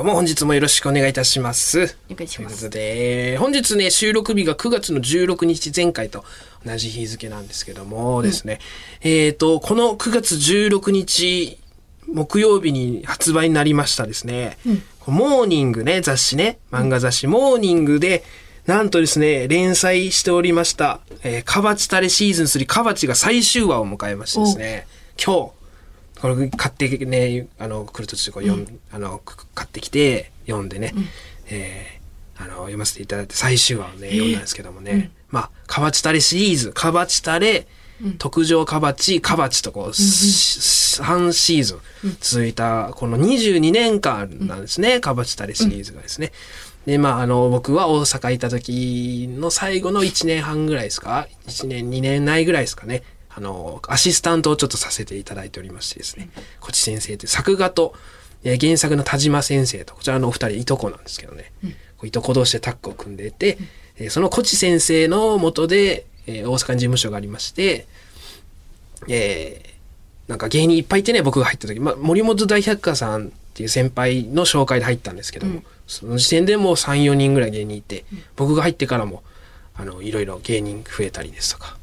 どうも本日もよろしくお願いいたします。お願いします。ということで、本日ね、収録日が9月の16日前回と同じ日付なんですけどもですね、えっ、と、この9月16日木曜日に発売になりましたですね、モーニングね、雑誌ね、漫画雑誌、モーニングで、なんとですね、連載しておりました、えー、カバチタレシーズン3、カバチが最終話を迎えましてですね、今日、これ買ってね、あの、来る途中でこう読ん、あの、く買ってきて、読んでね、えーあの、読ませていただいて、最終話をね、読んだんですけどもね、まあ、カバチタレシリーズ、カバチタレ、特上カバチ、カバチとこう、し3シーズン続いた、この22年間なんですね、カバチタレシリーズがですね。で、まあ、あの、僕は大阪行った時の最後の1年半ぐらいですか ?1 年、2年ないぐらいですかね。あの、アシスタントをちょっとさせていただいておりましてですね。こち先生という作画と、えー原作の田島先生と、こちらのお二人いとこなんですけどね。こういとこ同士でタッグを組んでいて、えーそのこち先生の下で、えー大阪に事務所がありまして、えーなんか芸人いっぱいいてね、僕が入った時、まあ、森本大百科さんっていう先輩の紹介で入ったんですけども、その時点でもう3、4人ぐらい芸人いて、僕が入ってからも、あの、いろいろ芸人増えたりですとか、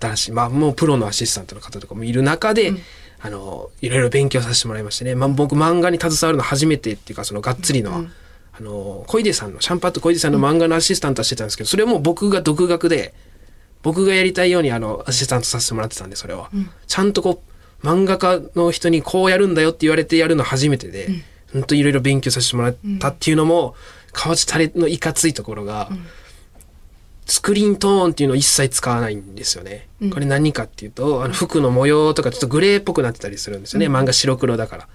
新しい、まあ、もうプロのアシスタントの方とかもいる中で、あの、いろいろ勉強させてもらいましてね、まあ、僕漫画に携わるの初めてっていうか、そのがっつりのは、あの、小出さんの、シャンパット小出さんの漫画のアシスタントはしてたんですけど、それも僕が独学で、僕がやりたいようにあの、アシスタントさせてもらってたんで、それは。ちゃんとこう、漫画家の人にこうやるんだよって言われてやるの初めてで、ほん。といろいろ勉強させてもらったっていうのも、河内タレのいかついところが、スクリーントーンっていうのを一切使わないんですよね。これ何かっていうと、あの服の模様とかちょっとグレーっぽくなってたりするんですよね。漫画白黒だから。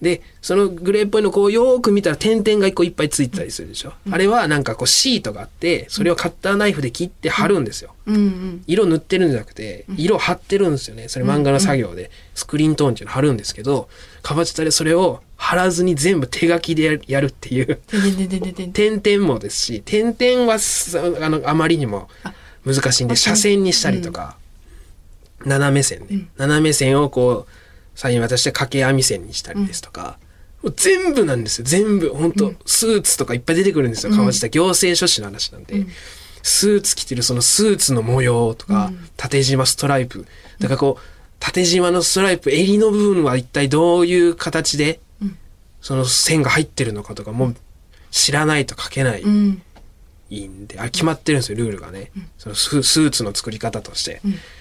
で、そのグレーっぽいのこうよーく見たら点々が一個いっぱいついてたりするでしょ。あれはなんかこうシートがあって、それをカッターナイフで切って貼るんですよ。うんうん。色塗ってるんじゃなくて、色貼ってるんですよね。それ漫画の作業で、スクリーントーンっていうの貼るんですけど、かばちたでそれを貼らずに全部手書きでやるっていう。点々もですし、点々はすあのあまりにも難しいんで、斜線にしたりとか、斜め線ね。斜め線をこう、左右渡して掛け網線にしたりですとか、もう全部なんですよ。全部。本当、スーツとかいっぱい出てくるんですよ。川下行政書士の話なんで。スーツ着てるそのスーツの模様とか、縦縞ストライプ。だからこう、縦縞のストライプ、襟の部分は一体どういう形で、その線が入ってるのかとかもう知らないと書けない。うん。いいんで、あれ決まってるんですよ、ルールがね。そのススーツの作り方として。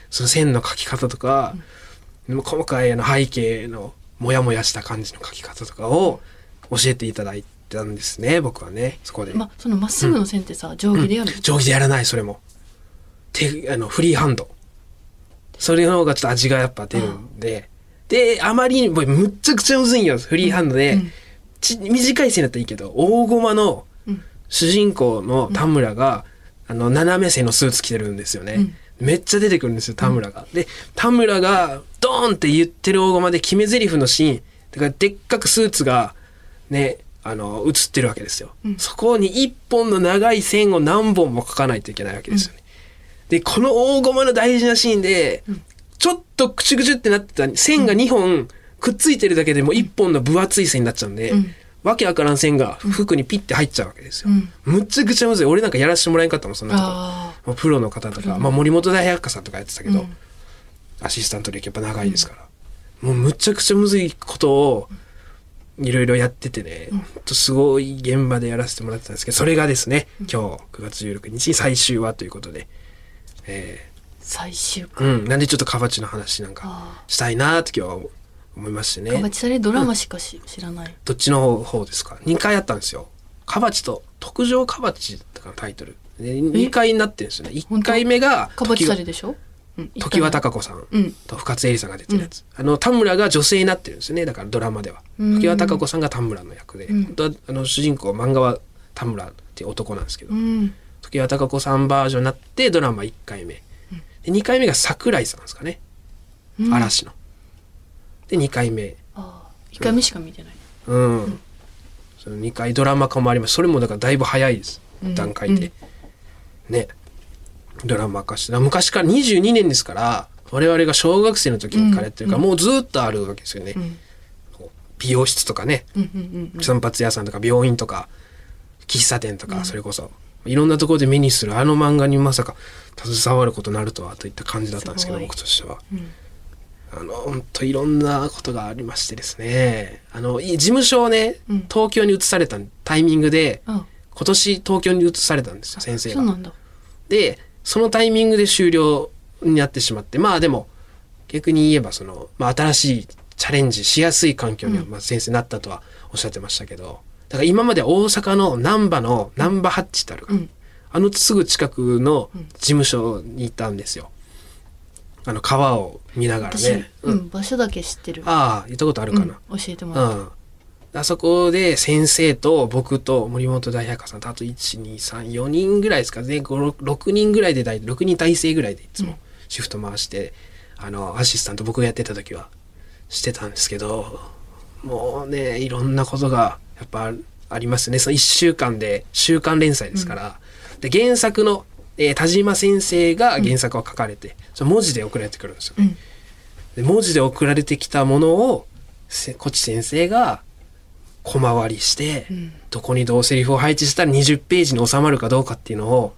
その線の描き方とか、細かいあの背景のモヤモヤした感じの描き方とかを教えていただいたんですね、僕はね、そこで。ま、そのまっすぐの線ってさ、定規でやるの定規でやらない、それも。手、あの、フリーハンド。それの方がちょっと味がやっぱ出るんで。で、あまりにもむっちゃくちゃむずいんよ、フリーハンドで。ち短い線だったらいいけど、大駒の主人公の田村が、あの、斜め線のスーツ着てるんですよね。めっちゃ出てくるんですよ、田村が。で、田村が、ドーンって言ってる大駒で決め台詞のシーン、だからでっかくスーツが、ね、あの、映ってるわけですよ。そこに一本の長い線を何本も描かないといけないわけですよね。で、この大駒の大事なシーンで、ちょっとクチュクチュってなってた線が2本くっついてるだけでも1本の分厚い線になっちゃうんで、わけわからん線が服にピッて入っちゃうわけですよ。むっちゃくちゃむずい。俺なんかやらせてもらえんかったもん、そんなと。こ。プロの方とか、まあ森本大百科さんとかやってたけど、アシスタント歴やっぱ長いですから。もうむちゃくちゃむずいことを、いろいろやっててね、ほんとすごい現場でやらせてもらってたんですけど、それがですね、今日9月16日最終話ということで、え最終ー回。うん、なんでちょっとカバチの話なんかあしたいなって今日は思いましてあ。かばね。ちされドラマしかし知らない。どっちの方ですか ?2 回あったんですよ。カバチと特上カバチとかのタイトル。で2回になってるんですよね。1回目がかばち時はされでしょ？うん。時は貴子さんうん。と深津絵里さんが出てるやつ、あの田村が女性になってるんですよね。だからドラマでは。時は貴子さんが田村の役で、本当はあの主人公漫画は田村っていう男なんですけど、うん。時は貴子さんバージョンになってドラマ1回目。で2回目が桜井さんですかね、嵐の。で2回目。ああ。一回目しか見てない。うん、その2回ドラマ化もあります。それもだからだいぶ早いです、段階で、ねドラマ化して昔から22年ですから我々が小学生の時からやってるから、もうずっとあるわけですよね、美容室とかね、うんうんうん散髪屋さんとか病院とか喫茶店とかそれこそ、いろんなところで目にするあの漫画にまさか携わることになるとはといった感じだったんですけど僕としては。うん。あの本当いろんなことがありましてですね。あのい事務所をねうん。東京に移されたタイミングであ今年東京に移されたんですよ先生が。そうなんだ。でそのタイミングで終了になってしまってまあでも逆に言えばその、まあ、新しいチャレンジしやすい環境にはまあ先生なったとはおっしゃってましたけどだから今まで大阪の難波の難波ハッチってあるから、うん。あのすぐ近くの事務所にいたんですよ。あの川を見ながら私、ね。ううんん、場所だけ知ってる。ああ、行ったことあるかな。うん。教えてもうらった、ん。あそこで先生と僕と森本大百科さんとあと1、2、3、4人ぐらいですかね。5 6人ぐらいで大、6人体制ぐらいでいつもシフト回して、あの、アシスタント僕がやってた時はしてたんですけど、もうね、いろんなことがやっぱありますね。その1週間で週刊連載ですから。で、原作の、えー田島先生が原作を書かれて、それ文字で送られてくるんですよ。うんで文字で送られてきたものをせこっち先生が小回りして、ん。どこにどうセリフを配置したら20ページに収まるかどうかっていうのを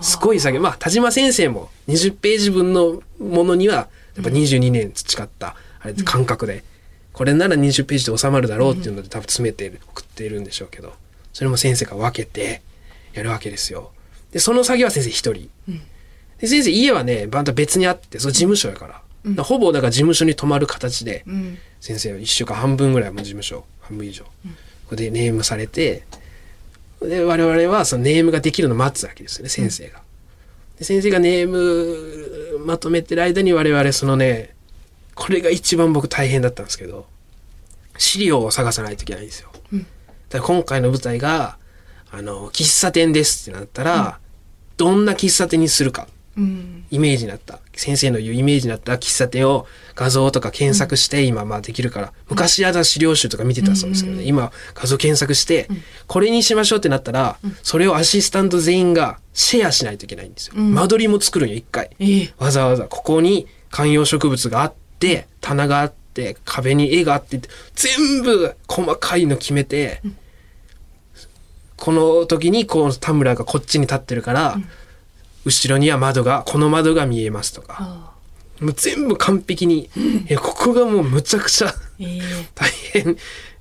すごい作業。まあ田島先生も20ページ分のものにはやっぱ22年培ったあれ感覚で、これなら20ページで収まるだろうっていうので多分詰めて送っているんでしょうけどそれも先生が分けてやるわけですよ。でその作業は先生一人。で先生家はねまた別にあってその事務所やから,、だからほぼだから事務所に泊まる形で、うん。先生は1週間半分ぐらいもう事務所半分以上、ここでネームされてで我々はそのネームができるのを待つわけですよね先生が。で先生がネームまとめてる間に我々そのねこれが一番僕大変だったんですけど資料を探さないといけないんですよ。うん。だから今回の舞台があの喫茶店ですってなったら、どんな喫茶店にするか。うんイメージになった。先生の言うイメージになった喫茶店を画像とか検索して今まあできるから、昔やだ資料集とか見てたそうですけどね、今画像検索して、これにしましょうってなったら、それをアシスタント全員がシェアしないといけないんですよ、ん。間取りも作るんよ一回。ええ。わざわざここに観葉植物があって棚があって壁に絵があって全部細かいの決めて、この時にこう田村がこっちに立ってるから、後ろには窓がこの窓が見えますとか。あもう全部完璧に、えここがもうむちゃくちゃええ。大変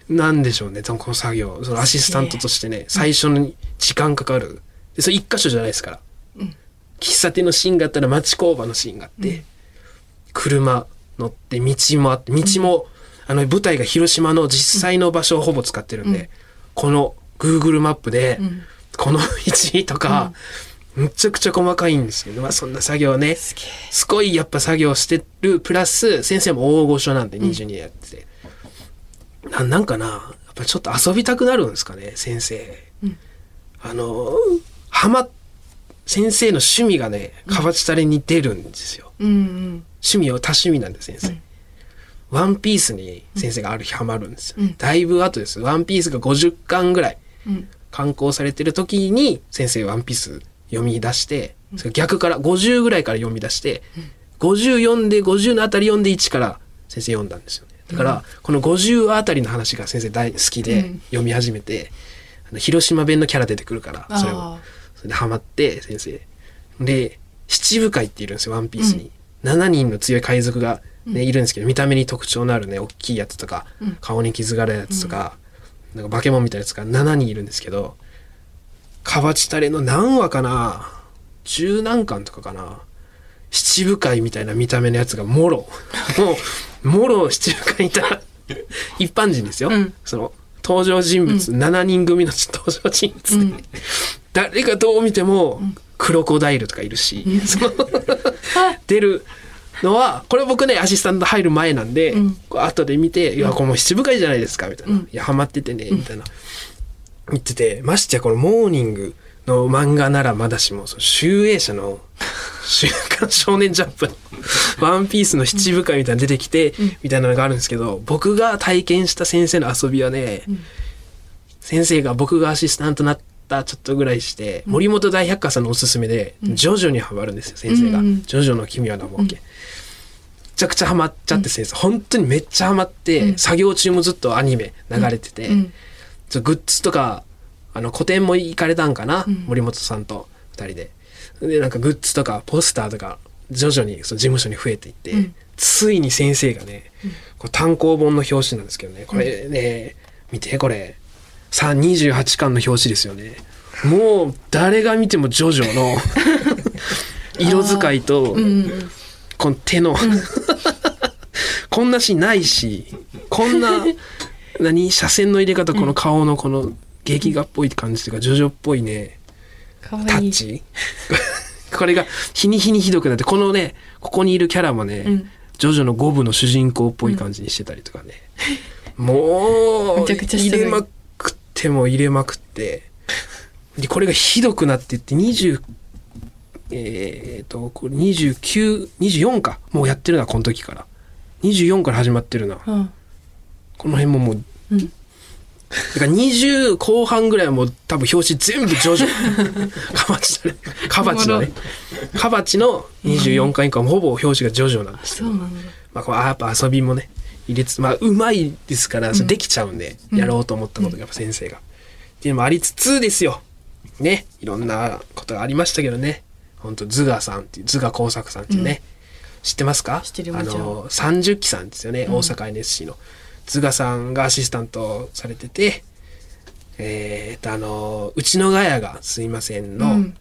なんでしょうね。この作業。そのアシスタントとしてね最初に時間かかる。でそれ一箇所じゃないですから、喫茶店のシーンがあったら町工場のシーンがあって、車乗って道もあって道も、あの舞台が広島の実際の場所をほぼ使ってるんで、この Google マップで、ん。この道とか、むちゃくちゃ細かいんですけど、まあそんな作業ね、すげえすごいやっぱ作業してる、プラス先生も大御所なんで22年やってて、ななんかな、やっぱちょっと遊びたくなるんですかね、先生。あの、はま、先生の趣味がね、カバチタレに出るんですよ。うんうん。趣味を多趣味なんで先生。ワンピースに先生がある日ハマるんですよ、うん。だいぶ後です。ワンピースが50巻ぐらいうん。刊行されてる時に先生ワンピース読み出して、それ逆から50ぐらいから読み出して、50読んで50のあたり読んで1から先生読んだんですよね。だから、この50あたりの話が先生大好きでうん。読み始めて、あの広島弁のキャラ出てくるから、それを。あ。それでハマって先生。で七部会っているんですよワンピースに、7人の強い海賊が、ねいるんですけど見た目に特徴のあるね大きいやつとか、うん。顔に傷があるやつとか,、なんか化け物みたいなやつが7人いるんですけどカバチタレの何話かな？十何巻とかかな？七部会みたいな見た目のやつがもろ。もうもろ七部会いた一般人ですよ、うん。その登場人物、7人組の登場人物。で、うん。誰がどう見てもクロコダイルとかいるし、その 出るのはこれ僕ねアシスタント入る前なんで、うん。後で見て「いやこれもう七部会じゃないですか」みたいな「うん。いやハマっててね」みたいな言っててましてやこの「モーニング」の漫画ならまだしもその集英社の「週刊少年ジャンプ」の「ワンピースの七部会みたいなの出てきて、みたいなのがあるんですけど僕が体験した先生の遊びはね、先生が僕がアシスタントになったちょっとぐらいして、森本大百科さんのおすすめで、ジョジョにハマるんですよ先生が、ジョジョの奇妙な冒険、ちゃくちゃハマっちゃって先生、本当にめっちゃハマって、うん。作業中もずっとアニメ流れてて、グッズとかあの個展も行かれたんかな、うん。森本さんと二人で。でなんかグッズとかポスターとか徐々にその事務所に増えていって、うん。ついに先生がね、これ単行本の表紙なんですけどねこれね、見てこれ。さあ28巻の表紙ですよね。もう誰が見てもジョジョの 色使いと、この手の、こんなシーンないしこんな何？車線の入れ方この顔のこの劇画っぽい感じというかジョジョっぽいね。タッチ？これが日に日にひどくなってこのねここにいるキャラもね、うん。ジョジョの5部の主人公っぽい感じにしてたりとかね、もう入れまくっても入れまくってでこれがひどくなってって20えー、とこれ2924か。もうやってるなこの時から。24から始まってるな。うんこの辺ももううん。だから20後半ぐらいはもう多分表紙全部ジョジョカバチだね。カバチだね。カバチの24巻以降はほぼ表紙がジョジョなんですけど、そうなんだ。まあ、こうあやっぱ遊びもね入れつつまあうまいですからそれできちゃうんで、やろうと思ったことがやっぱ先生が、っていうのもありつつですよ。ね。いろんなことがありましたけどね。本当ズガさんっていうズガ工作さんっていうね、知ってますか？知ってるあの30期さんですよね、大阪 NSC のズガさんがアシスタントされててえー、っとあのうちのガヤがすいませんのうん。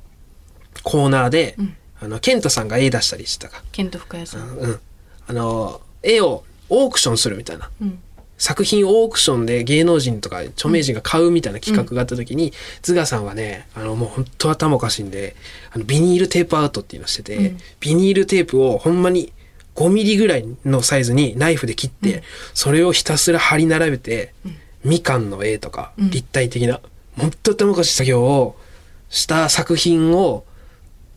コーナーで、ん。あのケントさんが絵出したりしてたか。ケント深谷さん。うん、あの絵をオークションするみたいな。うん。作品をオークションで芸能人とか著名人が買うみたいな企画があった時に、ズガさんはねあのもう本当頭おかしいんであのビニールテープアウトっていうのをしてて、うん。ビニールテープをほんまに5ミリぐらいのサイズにナイフで切って、それをひたすら貼り並べて、みかんの絵とか、うん。立体的な本当頭おかしい作業をした作品を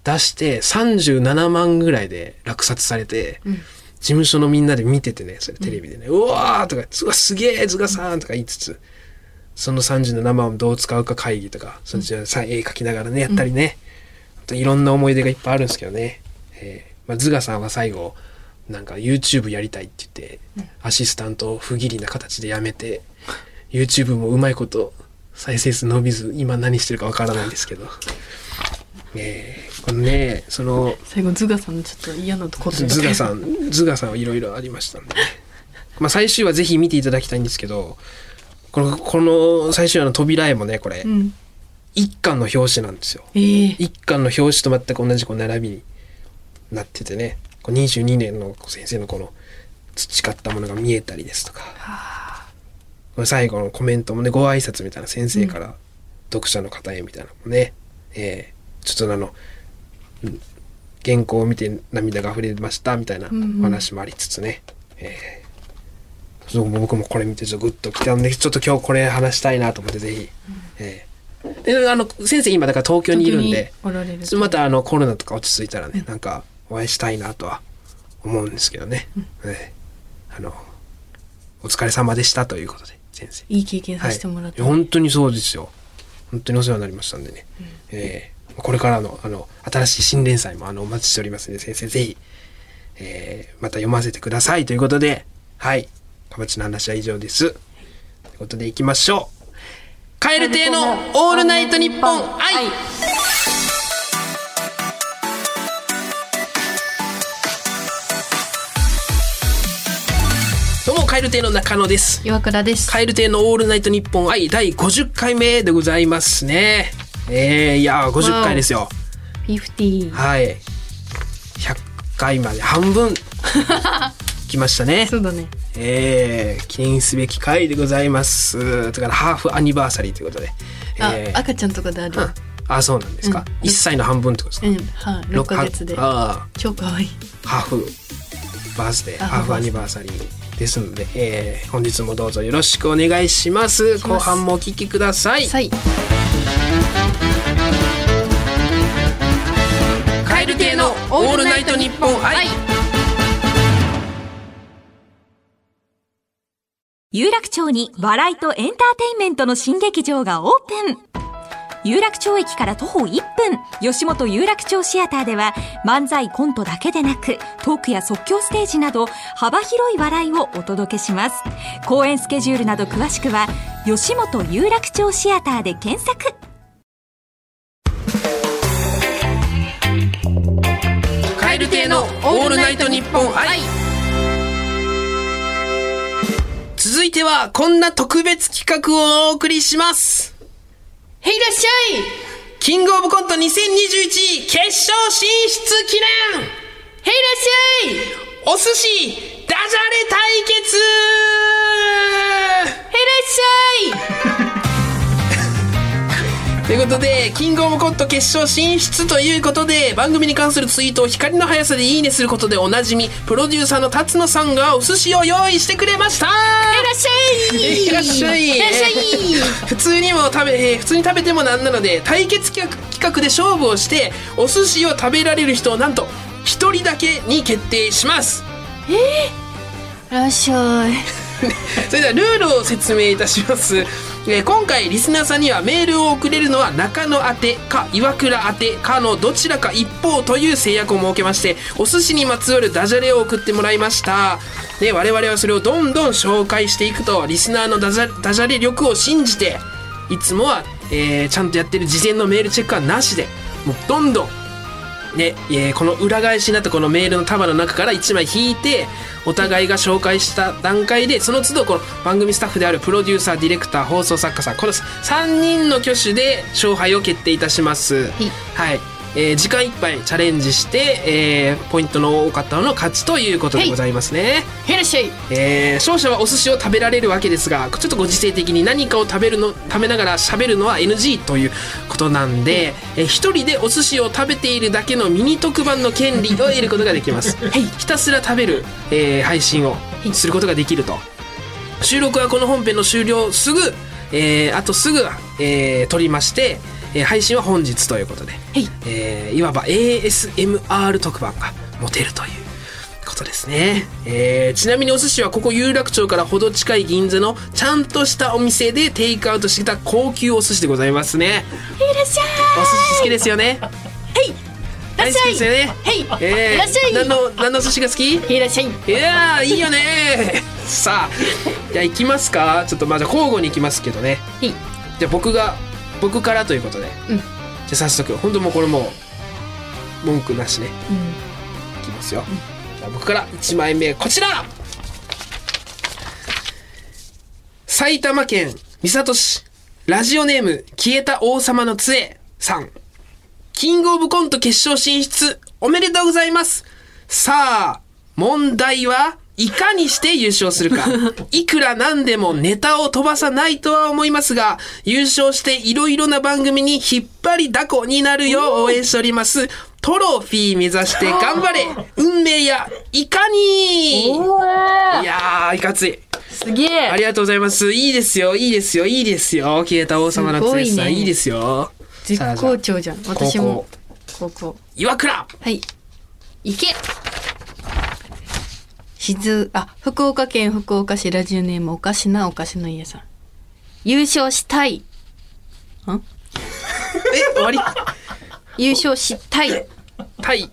出して37万ぐらいで落札されて、うん。事務所のみんなで見ててね、それテレビでね、うわーとか、うわ、すげえ、ズガさんとか言いつつ、その37万をどう使うか会議とか、そっちでさ、絵描きながらね、やったりね、あといろんな思い出がいっぱいあるんですけどね。えーまあ、ズガさんは最後、なんか YouTube やりたいって言って、アシスタントを不義理な形でやめて、YouTube もうまいこと再生数伸びず、今何してるかわからないんですけど。えーこのね、その、最後ズガさんのちょっと嫌なことだけズガさん、ズガさんはいろいろありましたんでね。まあ最終話ぜひ見ていただきたいんですけど、この、この最終話の扉絵もね、これう、ん一巻の表紙なんですよ。ええ一巻の表紙と全く同じこう並びになっててね、こう22年の先生のこの培ったものが見えたりですとか、これ最後のコメントもね、ご挨拶みたいな先生から読者の方へみたいなのもね、えーちょっとあの、うん原稿を見て涙が溢れましたみたいなうんうん。お話もありつつね、えーそう僕もこれ見てちょっとグッときたんでちょっと今日これ話したいなと思ってぜひ、えー。であの先生今だから東京にいるんでまたあのコロナとか落ち着いたらね、なんかお会いしたいなとは思うんですけどね、えーあのお疲れ様でしたということで先生。いい経験させてもらって、はい、本当にそうですよ。本当にお世話になりましたんでね、えーこれからのあの新しい新連載もあのお待ちしておりますので先生ぜひ、えーまた読ませてくださいということではい。かばちの話は以上です。ということでいきましょう。蛙亭の「オールナイトニッポン愛」どうも蛙亭の中野です。岩倉です。蛙亭のオールナイトニッポン愛第50回目でございますね。えー、いやー、50回ですよ。50はい。100回まで半分。来ましたね。そ。うだね。えー、記念すべき回でございます。だからハーフアニバーサリーということで。あ、えー。赤ちゃんとかである？うん。あ、そうなんですか。うん。1歳の半分ってことですか？うん。はい6ヶ月で。あ超可愛い。ーハーフバースデー、あハーフアニバーサリーですので、えー、本日もどうぞよろしくお願いします。後半もお聞きください。はい蛙亭のオールナイトニッポン愛。有楽町に笑いとエンターテインメントの新劇場がオープン有楽町駅から徒歩1分。吉本有楽町シアターでは漫才コントだけでなくトークや即興ステージなど幅広い笑いをお届けします。公演スケジュールなど詳しくは吉本有楽町シアターで検索。蛙亭のオールナイトニッポン愛。続いてはこんな特別企画をお送りします。へいらっしゃい。キングオブコント2021決勝進出記念。へいらっしゃい。お寿司ダジャレ対決。へいらっしゃいということで、キングオブコント決勝進出ということで、番組に関するツイートを光の速さでいいねすることでおなじみ、プロデューサーの辰野さんがお寿司を用意してくれましたいらっしゃい。いらっしゃい。いらっしゃい。普通にも食べ、えー普通に食べてもなんなので、対決企画企画で勝負をして、お寿司を食べられる人をなんと、一人だけに決定します。いらっしゃい。それではルールを説明いたします、えー今回リスナーさんにはメールを送れるのは中野宛てか岩倉宛てかのどちらか一方という制約を設けましてお寿司にまつわるダジャレを送ってもらいました。で我々はそれをどんどん紹介していくとリスナーのダジャダジャレ力を信じていつもは、えーちゃんとやってる事前のメールチェックはなしでもうどんどんね、えーこの裏返しになったこのメールの束の中から1枚引いてお互いが紹介した段階でその都度この番組スタッフであるプロデューサーディレクター放送作家さんこの3人の挙手で勝敗を決定いたします。はいえー時間いっぱいチャレンジして、えーポイントの多かったのの勝ちということでございますね。へいらっしゃいえー勝者はお寿司を食べられるわけですがちょっとご時世的に何かを食べるの食べながら喋るのは NG ということなんで、えー一人でお寿司を食べているだけのミニ特番の権利を得ることができます、ひたすら食べる、えー配信をすることができると。収録はこの本編の終了すぐ、えーあとすぐ、えー撮りまして、えー配信は本日ということで、い。えーいわば ASMR 特番が持てるということですね、えーちなみにお寿司はここ有楽町からほど近い銀座のちゃんとしたお店でテイクアウトしてきた高級お寿司でございますね。いらっしゃい。お寿司好きですよね。大好きですよね。へい。えーい。らっしゃい。何の何のお寿司が好き？へいらっしゃい。いやーいいよね。さあじゃあ行きますか。ちょっとまあじゃあ交互に行きますけどね。へい。じゃあ僕が僕からということで、うん。じゃあ早速本当もうこれもう文句なしね。うん。いきますよ、じゃあ僕から1枚目こちら。埼玉県三郷市ラジオネーム消えた王様の杖さん。キングオブコント決勝進出おめでとうございます。さあ問題はいかにして優勝するか。いくらなんでもネタを飛ばさないとは思いますが優勝していろいろな番組に引っ張りだこになるよう応援しております。トロフィー目指して頑張れ。運命やいかにいやーいかつい。すげえ。ありがとうございます。いいですよいいですよいいですよ。消えた王様のつさね。いいですよ。絶好調じゃん。私も高校。岩倉。はい。行け静あ福岡県福岡市ラジオネームおかしなおかしの家さん。優勝したい。え終わり？優勝したい。タイ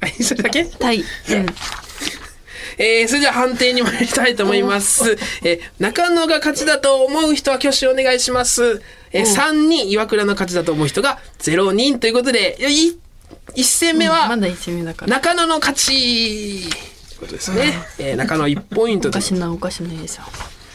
えそれだけ？たい。うん。えー、それでは判定に参りたいと思います。えー中野が勝ちだと思う人は挙手お願いします。えー、3人、岩倉の勝ちだと思う人が0人ということで、いやい1戦目はまだ一戦目だから。中野の勝ち。ということですね。えー中野1ポイントおでかしなおかしの家さん。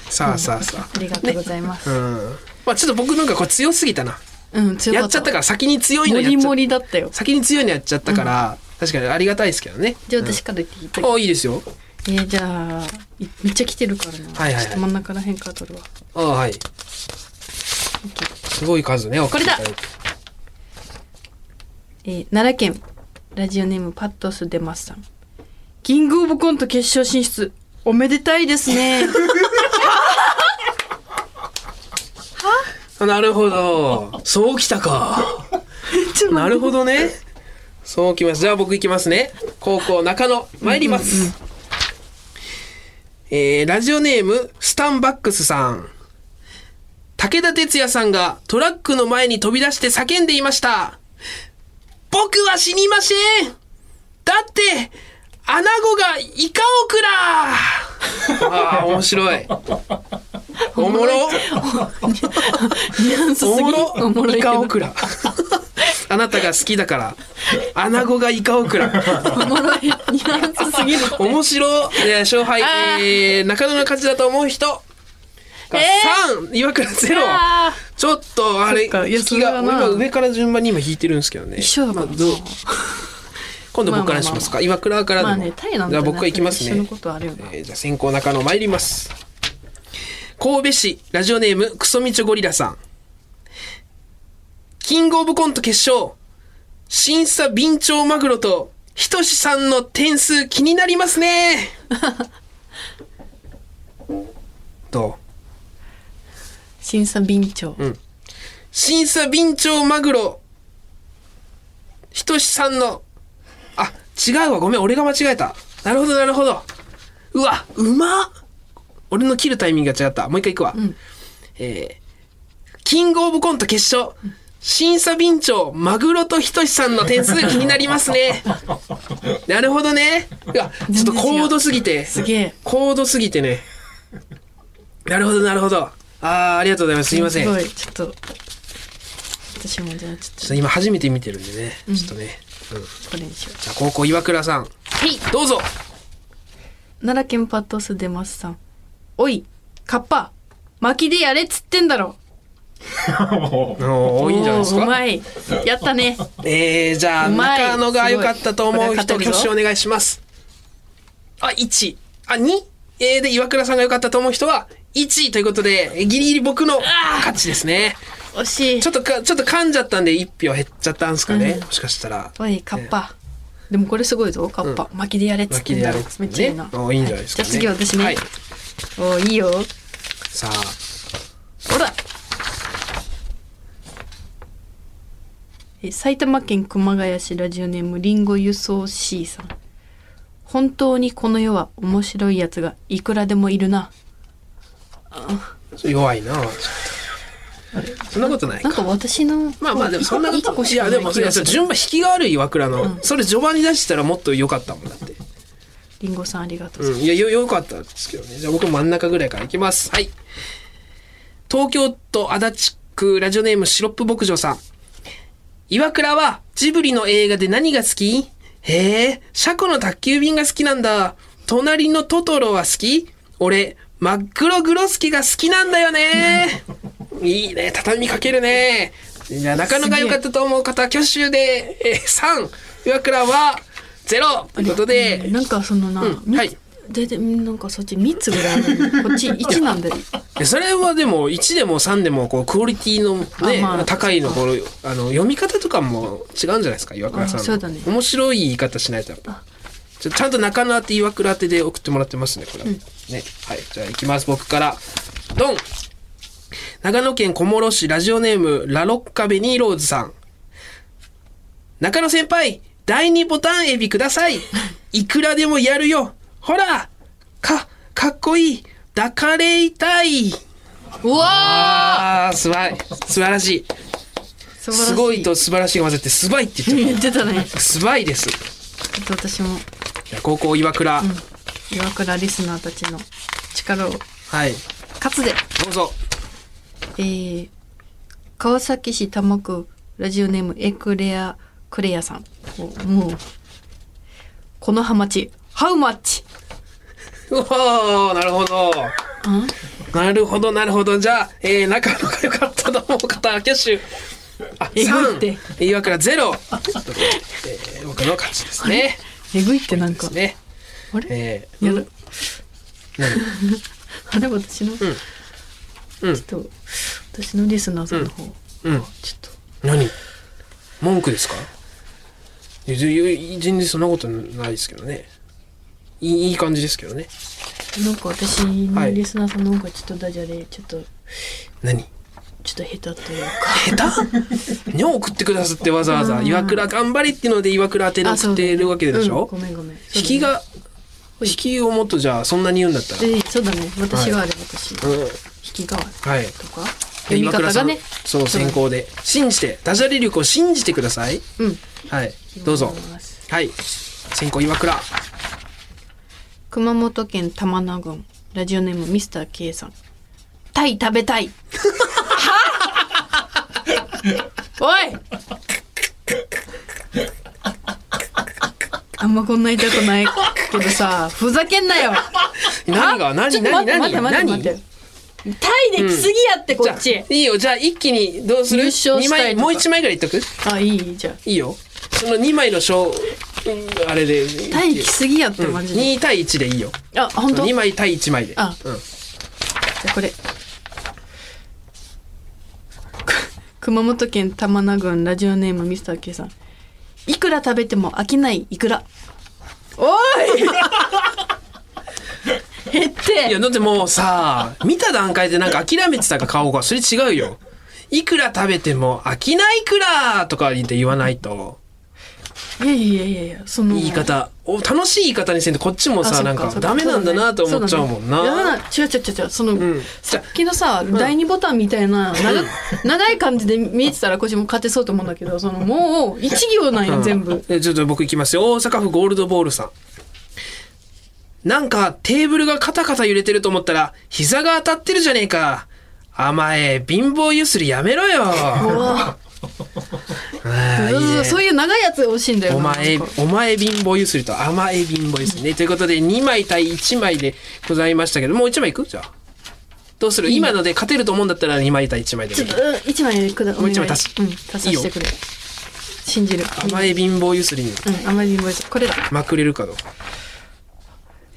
さあさあさあ。りがとうございます、あ。うん。まあちょっと僕なんかこれ強すぎたな。うん、強かやっちゃったから先に強いのやっちゃもりもりだったよ。先に強いのやっちゃったから、確かにありがたいですけどね。じゃあ私から言っていい？と、あ、いいですよ。えー、じゃあいめっちゃ来てるからな、はいはいはい。ちょっと真ん中らへんから取るわ。あはい。すごい数ね。これだ。えー奈良県ラジオネームパットスデマスさんキングオブコント決勝進出おめでたいですねあ なるほど。そうきたか。なるほどね。そうきます。じゃあ僕いきますね。高校中野、参ります。えー、ラジオネーム、スタンバックスさん。武田鉄矢さんがトラックの前に飛び出して叫んでいました。僕は死にませんだって、アナゴがイカオクラ。ああ、面白い。おもろ。ニュアンスすぎおもろ。おもろいイカオクラ。あなたが好きだから、アナゴがイカオクラ。おもろい。ニュアンスすぎる。面白い。で勝敗、あえー、中野の勝ちだと思う人。がえ3、岩倉ゼロ。あちょっと、あれ、引きが、今上から順番に今引いてるんですけどね。一緒だからまあどう？今度僕からしますか。岩倉からでも。まあねタイなんじゃ僕行きますね一緒の。ことあるよなえーじゃあ先行中野参ります。神戸市ラジオネームクソミチョゴリラさん。キングオブコント決勝。審査ビンチョウマグロとひとしさんの点数気になりますね。どう？審査備長、ん審査ビンチョウマグロひとしさんのあ違うわ。ごめん。俺が間違えた。なるほどなるほど。うわうまっ。俺の切るタイミングが違った。もう一回いくわ、えーキングオブコント決勝。審査ビンチョウマグロとひとしさんの点数気になりますね。なるほどね。うわちょっと高度すぎて。すげえ。高度すぎてね。なるほどなるほど。あーありがとうございます。すいません。すごい。ちょっと私もじゃあちょっと。今初めて見てるんでね、ちょっとね、これにしようじゃあ高校岩倉さん。はい。どうぞ。奈良県パットスデマスさん。おいカッパ巻きでやれっつってんだろ。おー。いいんじゃないですか？うまいやったね。えー、じゃあうまい中野が良かったと思う人挙手お願いします。あ1あ2えー、で岩倉さんが良かったと思う人は1ということでえギリギリ僕の勝ちですね惜しい。ちょっとかちょっと噛んじゃったんで1票減っちゃったんですかね、もしかしたら。おいカッパ。でもこれすごいぞカッパ、巻きでやれっつっ巻きでてんだ。ろやれっつってね。めっちゃいいな。おいいんじゃないですかね。じゃあ次私ね、はい。おいいよ。さあ。ほら。え埼玉県熊谷市ラジオネームリンゴ輸送 C さん。本当にこの世は面白いやつがいくらでもいるな。弱いなそんなことないか。なんか私のまあまあでもそんなことい。やでもいや順番引きが悪い岩倉の、それ序盤に出したらもっと良かったもんだって。リンゴさんありがとう、うんいやよ良かったですけどね。じゃあ僕真ん中ぐらいからいきます。はい。東京都足立区ラジオネームシロップ牧場さん。岩倉はジブリの映画で何が好き？へえ、車庫の宅急便が好きなんだ。隣のトトロは好き？俺、真っ黒グロスケが好きなんだよね。いいね、畳みかけるね。じゃあ中野が良かったと思う方、挙手で、えー、3、岩倉は0ということで、なんかそのな、うん。みはい。ででなんかそっち3つぐらいあるの。こっち 1なんだよ。えそれはでも1でも3でもこうクオリティのね、あまあ高いのこのあの読み方とかも違うんじゃないですか岩倉さんそうだね。面白い言い方しないと。ちょちゃんと中野当て岩倉当てで送ってもらってますねこれ、ね。はい。じゃあいきます。僕から。ドン長野県小諸市ラジオネームラロッカベニーローズさん。中野先輩第2ボタンエビください。いくらでもやるよ。ほらかかっこいい。抱かれたい。うわああ、すばい、素晴らしい。すごいと素晴らしいが混ぜて、すばいって言っ 言ってたね。すばいです。っと私も。高校岩倉、岩倉リスナーたちの力を。はい、勝つでどうぞ。えー、川崎市多摩区ラジオネームエクレアクレアさんおもうこのハマチハウマッチう おー、なるほど。なるほど、なるほど。じゃあ、えー、仲のが良かったと思う方、挙手。あ、えぐいって3。岩倉ゼロ。えー、僕の勝ちですね。えぐいってなんかね。あれ？えー、やだうん何？あれ私の、うんちょっと私のリスナーさんの方、うん。ちょっと。何？文句ですか？全然そんなことないですけどね。いいいい感じですけどね。なんか私はいのリスナーさんの方がちょっとダジャレちょっと何？ちょっと下手というか。下手？に送ってくださってわざわざうん。岩倉頑張れっていうので岩倉宛てに送ってるわけでしょ、うんごめんごめん。引きが引きをもっとじゃあそんなに言うんだったら、でそうだね。私があれ私。うん、引きがあるはい。とか読み方がねそう先行で信じてダジャレ力を信じてください。うん。はい。どうぞ。はい。先行岩倉。熊本県玉名郡。ラジオネームミスター K さん。タイ食べたい。おい。あんまこんな痛くないけどさふざけんなよ。何が？何？何？何？待って待ってタイで来すぎやってこっち、いいよ。じゃあ一気にどうする？優したいとか。枚もう一枚ぐらいいっとく？あいいじゃいいよ。その2枚の賞うんあれで。あタイ来すぎやってマジで、2対1でいいよ。あ本当？2枚対1枚で。あ。うん。じゃあこれ。く熊本県玉名郡ラジオネームミスター K さん。いくら食べても飽きないいくらおい 減って。いやだってもうさ見た段階でなんか諦めてたか顔がそれ違うよ。いくら食べても飽きないくらとか言って言わないと。いやいやいやいやその。言い方。お楽しい言い方にせんとこっちもさなんかダメなんだなと思っちゃうもんな。ね。違う違う違うその、ん。さっきのさ、第二ボタンみたいな長長い感じで見えてたらこっちも勝てそうと思うんだけどそのもう一行なんよ、全部えちょっと僕いきますよ大阪府ゴールドボールさんなんかテーブルがカタカタ揺れてると思ったら膝が当たってるじゃねえか。甘え貧乏ゆすりやめろよ。うわああいいね。そういう長いやつが欲しいんだよなお前なんか、お前貧乏ゆすりと甘え貧乏ゆすりね。ということで、2枚対1枚でございましたけど、もう1枚いく？じゃあ。どうする？今ので勝てると思うんだったら2枚対1枚でもいい。ちょっとうん一枚くだもう一枚足す。うん足させてくれ。信じる。甘え貧乏ゆすりに。うん甘い貧乏ですこれだ、まくれるかどうか。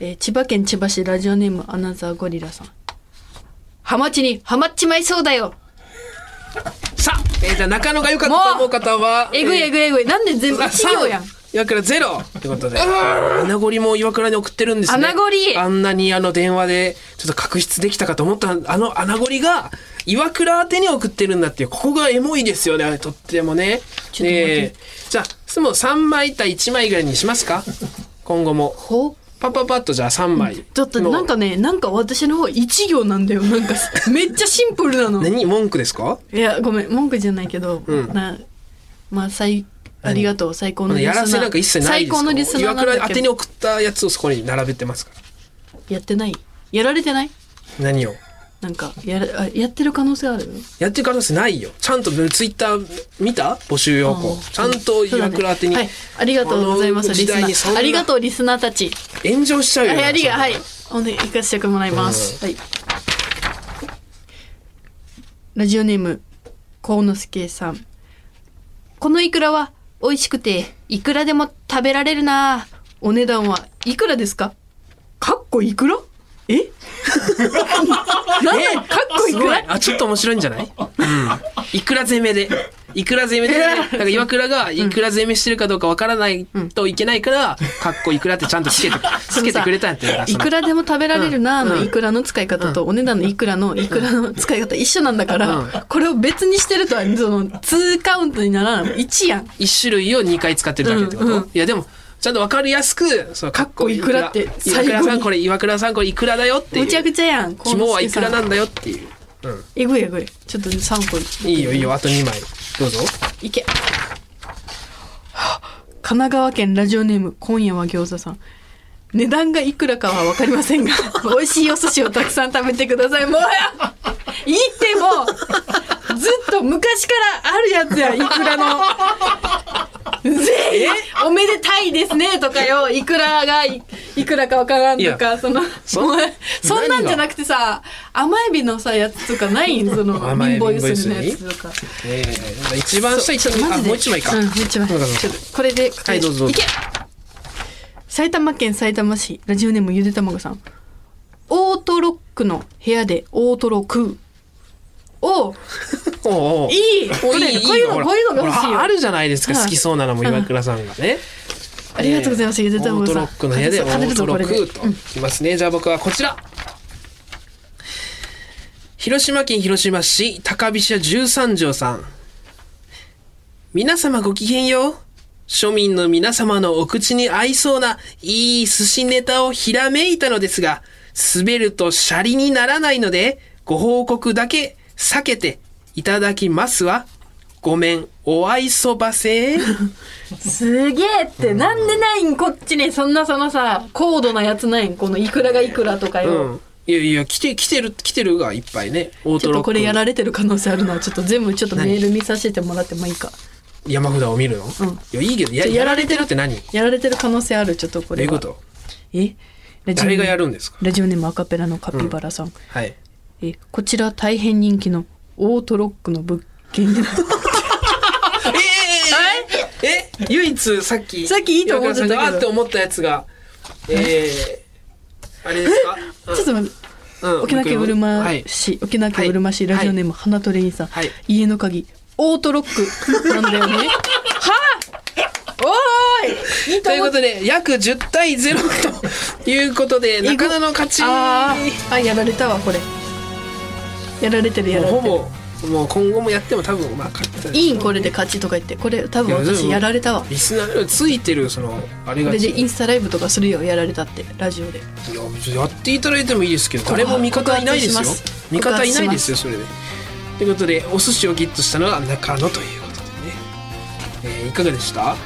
えー千葉県千葉市ラジオネームアナザーゴリラさん。ハマチにハマっちまいそうだよ。さあ、えーじゃあ中野が良かったと思う方は、えぐいえぐいえぐい。なんで全部あ一行やん。三岩倉ゼロ。ってことで、穴ゴリも岩倉に送ってるんですね。穴ゴリ。あんなにあの電話でちょっと確執できたかと思った。あの穴ゴリが岩倉宛てに送ってるんだっていう、ここがエモいですよね、とってもね。ちょっと待って。え。ーじゃあ、もう3枚対1枚ぐらいにしますか？今後も。ほパッパッパッとじゃあ3枚。だってなんかねなんか私の方一行なんだよ。なんか めっちゃシンプルなの。何？文句ですか？いやごめん文句じゃないけど、ん。なまあ最ありがとう。最高のリスナー。やらせなんか一切ないですか？最高のリスナー岩てに送ったやつをそこに並べてますから。やってない。やられてない？何を？なんかややってる可能性ある？やってる可能性ないよ。ちゃんとツイッター見た？募集要項。ちゃんと岩倉宛てに。はい、ありがとうございますリスナー。ありがとうリスナーたち。炎上しちゃうよ。はいありがはい。おね行かせてもらいます、はい。ラジオネーム幸之助さん。このイクラは美味しくていくらでも食べられるな。お値段はいくらですか？かっこいくら？え？なかっこいいくらあ、ちょっと面白いんじゃない？うん。いくら攻めで。いくら攻めで、なんか岩倉がいくら攻めしてるかどうかわからないといけないから、かっこいくらってちゃんとつけて、つけてくれたんやって。いくらでも食べられるなうん。のいくらの使い方とお値段のいくらのいくらの使い方一緒なんだから、これを別にしてるとはその2カウントにならない。1やん。一種類を2回使ってるだけってこと、いやでもちゃんとわかりやすくそのかっこいくらって岩倉さんこれ岩倉さんこれいくらだよっていう。むちゃくちゃやん。肝はいくらなんだだよっていう、うん、えぐいえぐい。ちょっと参考にいい。よいいよあと2枚。どうぞ。いけ。神奈川県ラジオネーム今夜は餃子さん。値段がいくらかは分かりませんが 美味しいお寿司をたくさん食べてください。もうやいいってもうずっと昔からあるやつやいくらの。ぜひおめでたいですねとかよいくらがいいくらかわからんとかそのそそんなんじゃなくてさ甘エビのさやつとかないん？その貧乏ゆすりのやつとか。えー、一番下一あそうマジでもう一枚か、うん、もう一枚。これで、はいどうぞいけ！埼玉県埼玉市、ラジオネームゆでたまごさん。オートロックの部屋でオートロ食う。おう。おいい。こういうの、こういうのが欲しいあるじゃないですかはい。好きそうなのも岩倉さんがね、ありがとうございます、ゆでた。オートロックの部屋でオートロックといきますね、じゃあ僕はこちら。広島県広島市高飛車十三条さん。皆様ごきげんよう。庶民の皆様のお口に合いそうないい寿司ネタをひらめいたのですが滑るとシャリにならないのでご報告だけ避けていただきますわ。ごめん、お愛そばせ。すげえって、なんでないんこっちに。そんなそのさ高度なやつないん？このいくらがいくらとかよ、うん。いやいや、来て、来てる、来てるがいっぱいね。オートロック。ちょっとこれやられてる可能性あるな。ちょっと全部ちょっとメール見させてもらってもいいか？山札を見るの、うん。いや、いいけど、ややられてるって何？どやられてる可能性ある。ちょっとこれは。ういうこと？え？誰がやるんですか？ラジオネームアカペラのカピバラさん、はい。えこちら大変人気のオートロックの物件にえええ唯一さっき、さっきいいと思ってたけどあって思ったやつが、えー、あれですかちょっと待ってうん沖縄県うるまはい市、沖縄県うるま市ラジオネーム、花トレインさん、はい家の鍵オートロックなんだよねはおーいいいとということで、約10対0ということで、中野の勝ち。ああやられたわこれやられてるやられて。るもうほぼ、もう今後もやっても多分、まあ、勝ってたいいんこれで勝ちとか言ってこれ多分私いやられたわ。リスナーついてる、その、あれがれでインスタライブとかするよやられたってラジオで。いや別にやっていただいてもいいですけど誰も味方いないですよ。味方いないですよそれで。ということでお寿司をゲットしたのは中野ということでね、えーいかがでした？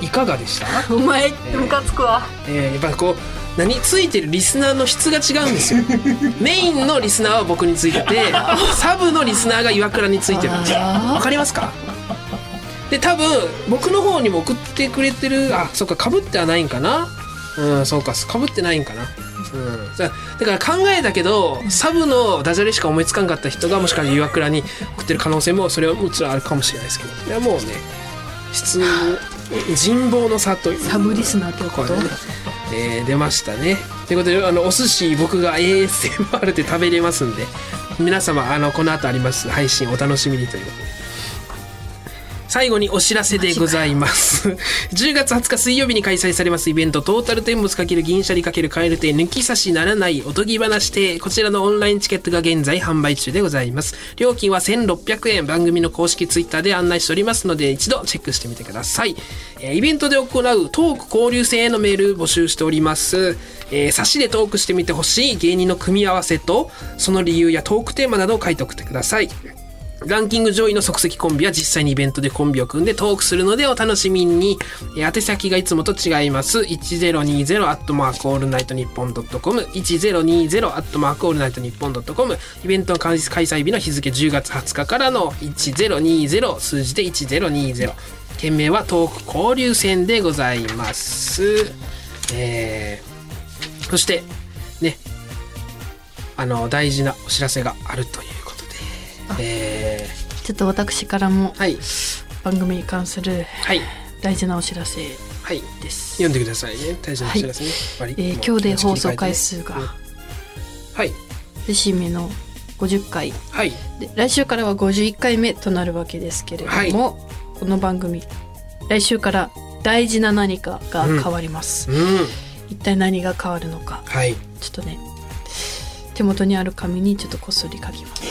いか。がでした、お前ムカつくわ。えーやっぱこう何？ついてるリスナーの質が違うんですよ。メインのリスナーは僕についてて サブのリスナーが岩倉についてるんですよ。わかりますか？で多分僕の方にも送ってくれてるあそっかかぶってはないんかな？うんそうかかぶってないんかな？うんだだから考えたけどサブのダジャレしか思いつかんかった人がもしかしたら岩倉に送ってる可能性もそれはもちろんあるかもしれないですけど。いやもうね質人望の差というサブリスナーということねえー出ましたね。ということであのお寿司僕が ASMR で食べれますんで皆様あのこの後あります。配信お楽しみにということで。最後にお知らせでございます。10月20日水曜日に開催されますイベント、トータルテンボス×銀シャリ×カエル亭抜き差しならないおとぎ話亭、こちらのオンラインチケットが現在販売中でございます。料金は1600円、番組の公式ツイッターで案内しておりますので、一度チェックしてみてください。えーイベントで行うトーク交流戦へのメール募集しております。えー、サシでトークしてみてほしい芸人の組み合わせと、その理由やトークテーマなどを書いて送ってください。ランキング上位の即席コンビは実際にイベントでコンビを組んでトークするのでお楽しみに。えー宛先がいつもと違います。1020アットマークオールナイトニッポンドットコム。1020アットマークオールナイトニッポンドットコム。イベント開催日の日付10月20日からの1020数字で1020。件名はトーク交流戦でございます。えー、そして、ね、あの、大事なお知らせがあるというえちょっと私からもー、はい、番組に関するはい、大事なお知らせはい。です。読んでくださいね。大事なお知らせね。割りえー今日で放送回数がうん。はい、節目の50回。はい、で来週からは51回目となるわけですけれども、この番組来週から大事な何かが変わります、うん、一体何が変わるのか。はい。ちょっとね手元にある紙にちょっとこっそり書きます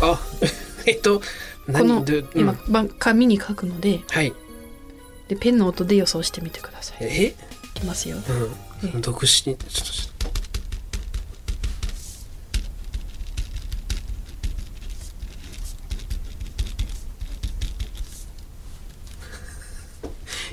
あ、えっと、こ何ので、う？ん。紙に書くのではい。でペンの音で予想してみてください。え、いきますよ。うん、独身、ちょっとちょっと。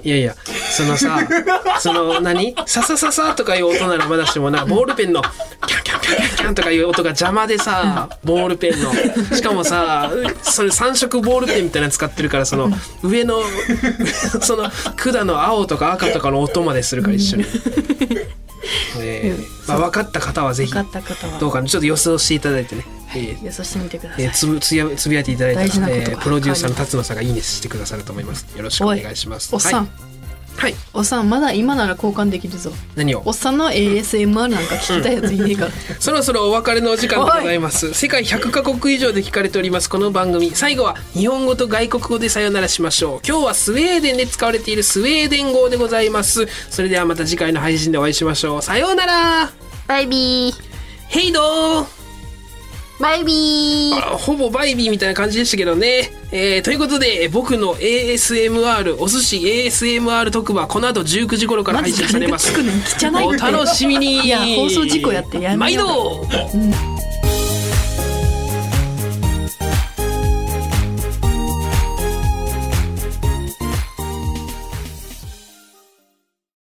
いやいや、そのさ、その何？ささささとかいう音ならまだしてもな、ボールペンのキャンキャンキャンキャンキャンとかいう音が邪魔でさ、ボールペンの。しかもさ、それ3色ボールペンみたいなの使ってるから、その上の、その管の青とか赤とかの音までするから一緒に。え。ーまあ、分かった方はぜひどうかちょっと予想していただいてね、えー予想してみてください、えーつぶつやつぶやいていただいたらえープロデューサーの辰野さんがいいねしてくださると思います。よろしくお願いします。おっさん、はい、はい、おっさんまだ今なら交換できるぞ。何を？おっさんの ASMR なんか聞きたいやついねえから、そろそろお別れのお時間でございます。世界100カ国以上で聞かれておりますこの番組。最後は日本語と外国語でさよならしましょう。今日はスウェーデンで使われているスウェーデン語でございます。それではまた次回の配信でお会いしましょう。さようなら。バイビー。ヘイドーバイビー。あほぼバイビーみたいな感じでしたけどね。えーということで、えー僕の ASMR、お寿司 ASMR 特番、この後19時頃から配信されます。お楽しみに。いや放送事故やってやめよう。毎度。うん